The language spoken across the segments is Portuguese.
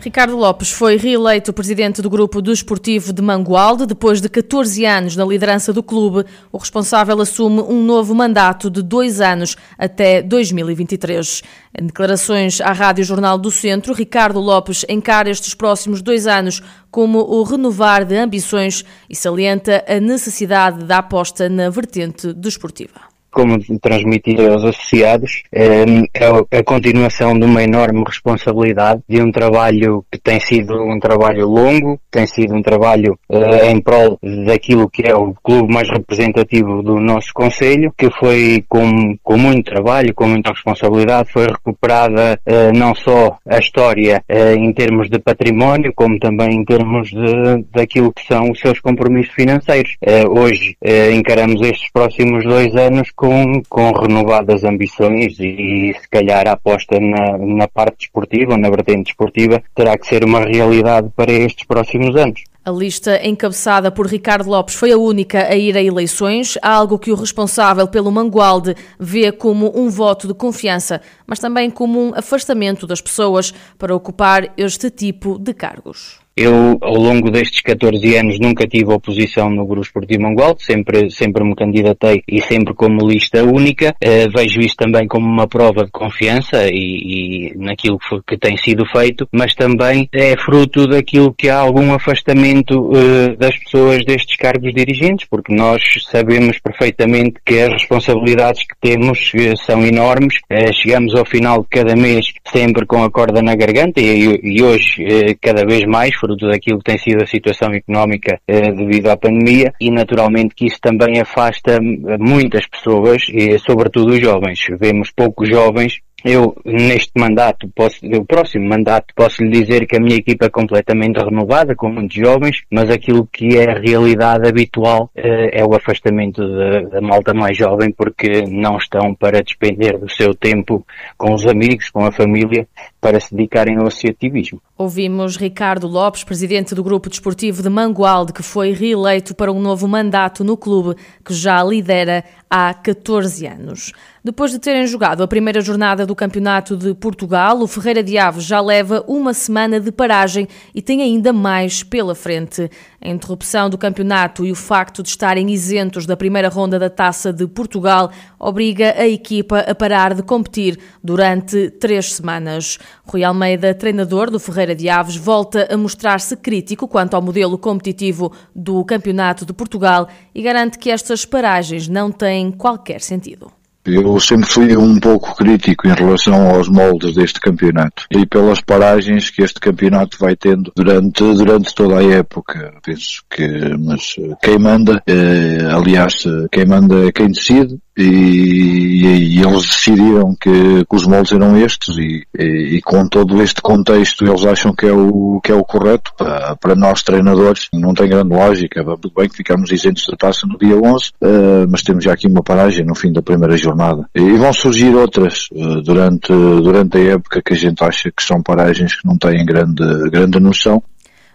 Ricardo Lopes foi reeleito presidente do grupo desportivo de Mangualde. Depois de 14 anos na liderança do clube, o responsável assume um novo mandato de dois anos até 2023. Em declarações à Rádio Jornal do Centro, Ricardo Lopes encara estes próximos dois anos como o renovar de ambições e salienta a necessidade da aposta na vertente desportiva como transmitir aos associados, ehm, é a continuação de uma enorme responsabilidade de um trabalho que tem sido um trabalho longo, tem sido um trabalho eh, em prol daquilo que é o clube mais representativo do nosso Conselho, que foi com, com muito trabalho, com muita responsabilidade, foi recuperada eh, não só a história eh, em termos de património, como também em termos de, daquilo que são os seus compromissos financeiros. Hoje encaramos estes próximos dois anos com, com renovadas ambições e, e se calhar a aposta na, na parte desportiva, na vertente desportiva, terá que ser uma realidade para estes próximos anos. A lista encabeçada por Ricardo Lopes foi a única a ir a eleições, algo que o responsável pelo Mangualde vê como um voto de confiança, mas também como um afastamento das pessoas para ocupar este tipo de cargos. Eu, ao longo destes 14 anos, nunca tive oposição no Grupo Esportivo Mangual, sempre, sempre me candidatei e sempre como lista única. Uh, vejo isso também como uma prova de confiança e, e naquilo que, que, tem sido feito, mas também é fruto daquilo que há algum afastamento uh, das pessoas destes cargos dirigentes, porque nós sabemos perfeitamente que as responsabilidades que temos uh, são enormes. chegamos ao final de cada mês sempre com a corda na garganta e, e hoje cada vez mais, fruto daquilo que tem sido a situação económica eh, devido à pandemia e naturalmente que isso também afasta muitas pessoas e sobretudo os jovens. Vemos poucos jovens eu, neste mandato, posso, o próximo mandato, posso lhe dizer que a minha equipa é completamente renovada, com muitos jovens, mas aquilo que é a realidade habitual eh, é o afastamento da, malta mais jovem, porque não estão para despender do seu tempo com os amigos, com a família, para se dedicarem ao associativismo. Ouvimos Ricardo Lopes, presidente do Grupo Desportivo de Mangualde, que foi reeleito para um novo mandato no clube, que já lidera há 14 anos. Depois de terem jogado a primeira jornada do Campeonato de Portugal, o Ferreira de Aves já leva uma semana de paragem e tem ainda mais pela frente. A interrupção do campeonato e o facto de estarem isentos da primeira ronda da Taça de Portugal obriga a equipa a parar de competir durante três semanas. Rui Almeida, treinador do Ferreira de Aves, volta a mostrar-se crítico quanto ao modelo competitivo do Campeonato de Portugal e garante que estas paragens não têm qualquer sentido. Eu sempre fui um pouco crítico em relação aos moldes deste campeonato e pelas paragens que este campeonato vai tendo durante, durante toda a época. Penso que, mas quem manda, eh, aliás, quem manda é quem decide e, e, eles decidiram que, que, os moldes eram estes e, e, e, com todo este contexto eles acham que é o, que é o correto para, para nós treinadores. Não tem grande lógica. Tudo bem que ficamos isentos da taça no dia 11, uh, eh, mas temos já aqui uma paragem no fim da primeira jornada. E vão surgir outras uh, durante, durante a época que a gente acha que são paragens que não têm grande, grande noção.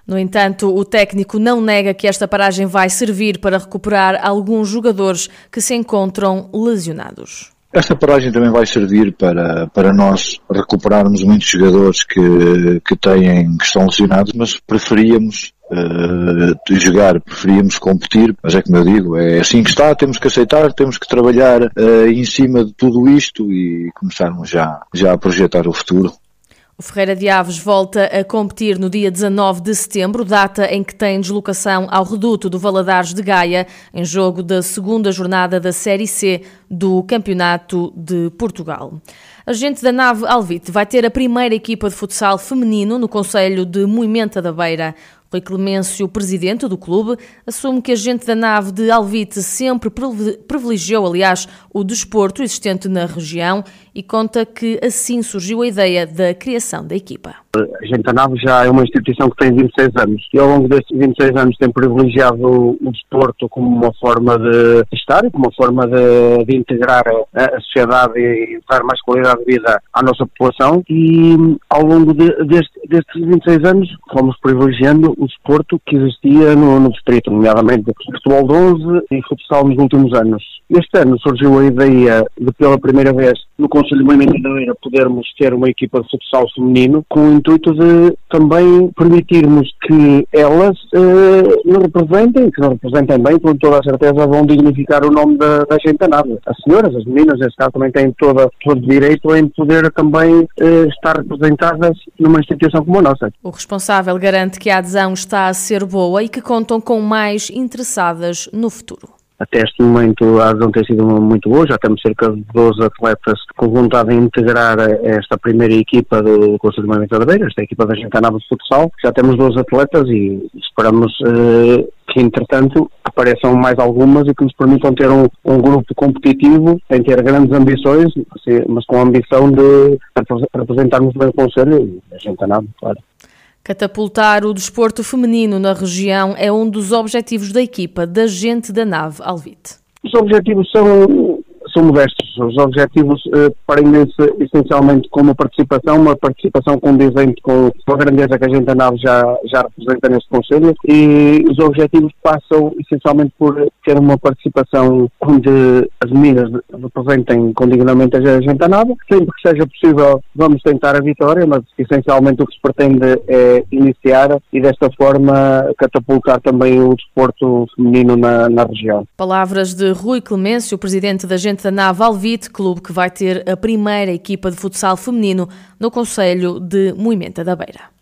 No entanto, o técnico não nega que esta paragem vai servir para recuperar alguns jogadores que se encontram lesionados. Esta paragem também vai servir para, para nós recuperarmos muitos jogadores que, que têm, que estão lesionados, mas preferíamos uh, jogar, preferíamos competir, mas é como eu digo, é assim que está, temos que aceitar, temos que trabalhar uh, em cima de tudo isto e começarmos já, já a projetar o futuro. Ferreira de Aves volta a competir no dia 19 de setembro, data em que tem deslocação ao reduto do Valadares de Gaia, em jogo da segunda jornada da Série C do Campeonato de Portugal. A gente da nave Alvite vai ter a primeira equipa de futsal feminino no Conselho de Moimenta da Beira. Rui Clemêncio, presidente do clube, assume que a gente da nave de Alvite sempre privilegiou, aliás, o desporto existente na região e conta que assim surgiu a ideia da criação da equipa. A Gente Nave já é uma instituição que tem 26 anos e ao longo destes 26 anos tem privilegiado o desporto como uma forma de estar e como uma forma de, de integrar a, sociedade e dar mais qualidade de vida à nossa população e ao longo de, deste, destes 26 anos fomos privilegiando o desporto que existia no, no distrito, nomeadamente futebol de 11 e futsal nos últimos anos. Este ano surgiu a ideia de pela primeira vez no Conselho de Moimento da podermos ter uma equipa de futsal feminino com intuito de também permitirmos que elas eh, nos representem, que nos representem bem, com toda a certeza vão dignificar o nome da, da gente nada. As senhoras, as meninas, neste caso, também têm toda, todo o direito em poder também eh, estar representadas numa instituição como a nossa. O responsável garante que a adesão está a ser boa e que contam com mais interessadas no futuro. Até este momento a adesão tem sido muito boa, já temos cerca de 12 atletas com vontade de integrar esta primeira equipa do Conselho de Movimento da Beira, esta equipa da Gentanava de Futsal. Já temos 12 atletas e esperamos eh, que, entretanto, apareçam mais algumas e que nos permitam ter um, um grupo competitivo, sem ter grandes ambições, mas com a ambição de representarmos bem o Conselho e a Gentanava, claro. Catapultar o desporto feminino na região é um dos objetivos da equipa da gente da nave Alvite. Os objetivos são são modestos. Os objetivos uh, prendem-se essencialmente com uma participação, uma participação condizente com a grandeza que a gente a nave já, já representa neste Conselho e os objetivos passam essencialmente por ter uma participação onde as meninas representem condignamente a gente a nave. Sempre que seja possível vamos tentar a vitória, mas essencialmente o que se pretende é iniciar e desta forma catapultar também o desporto feminino na, na região. Palavras de Rui Clemêncio, presidente da Gente da Nave Alvite, clube que vai ter a primeira equipa de futsal feminino no Conselho de Moimenta da Beira.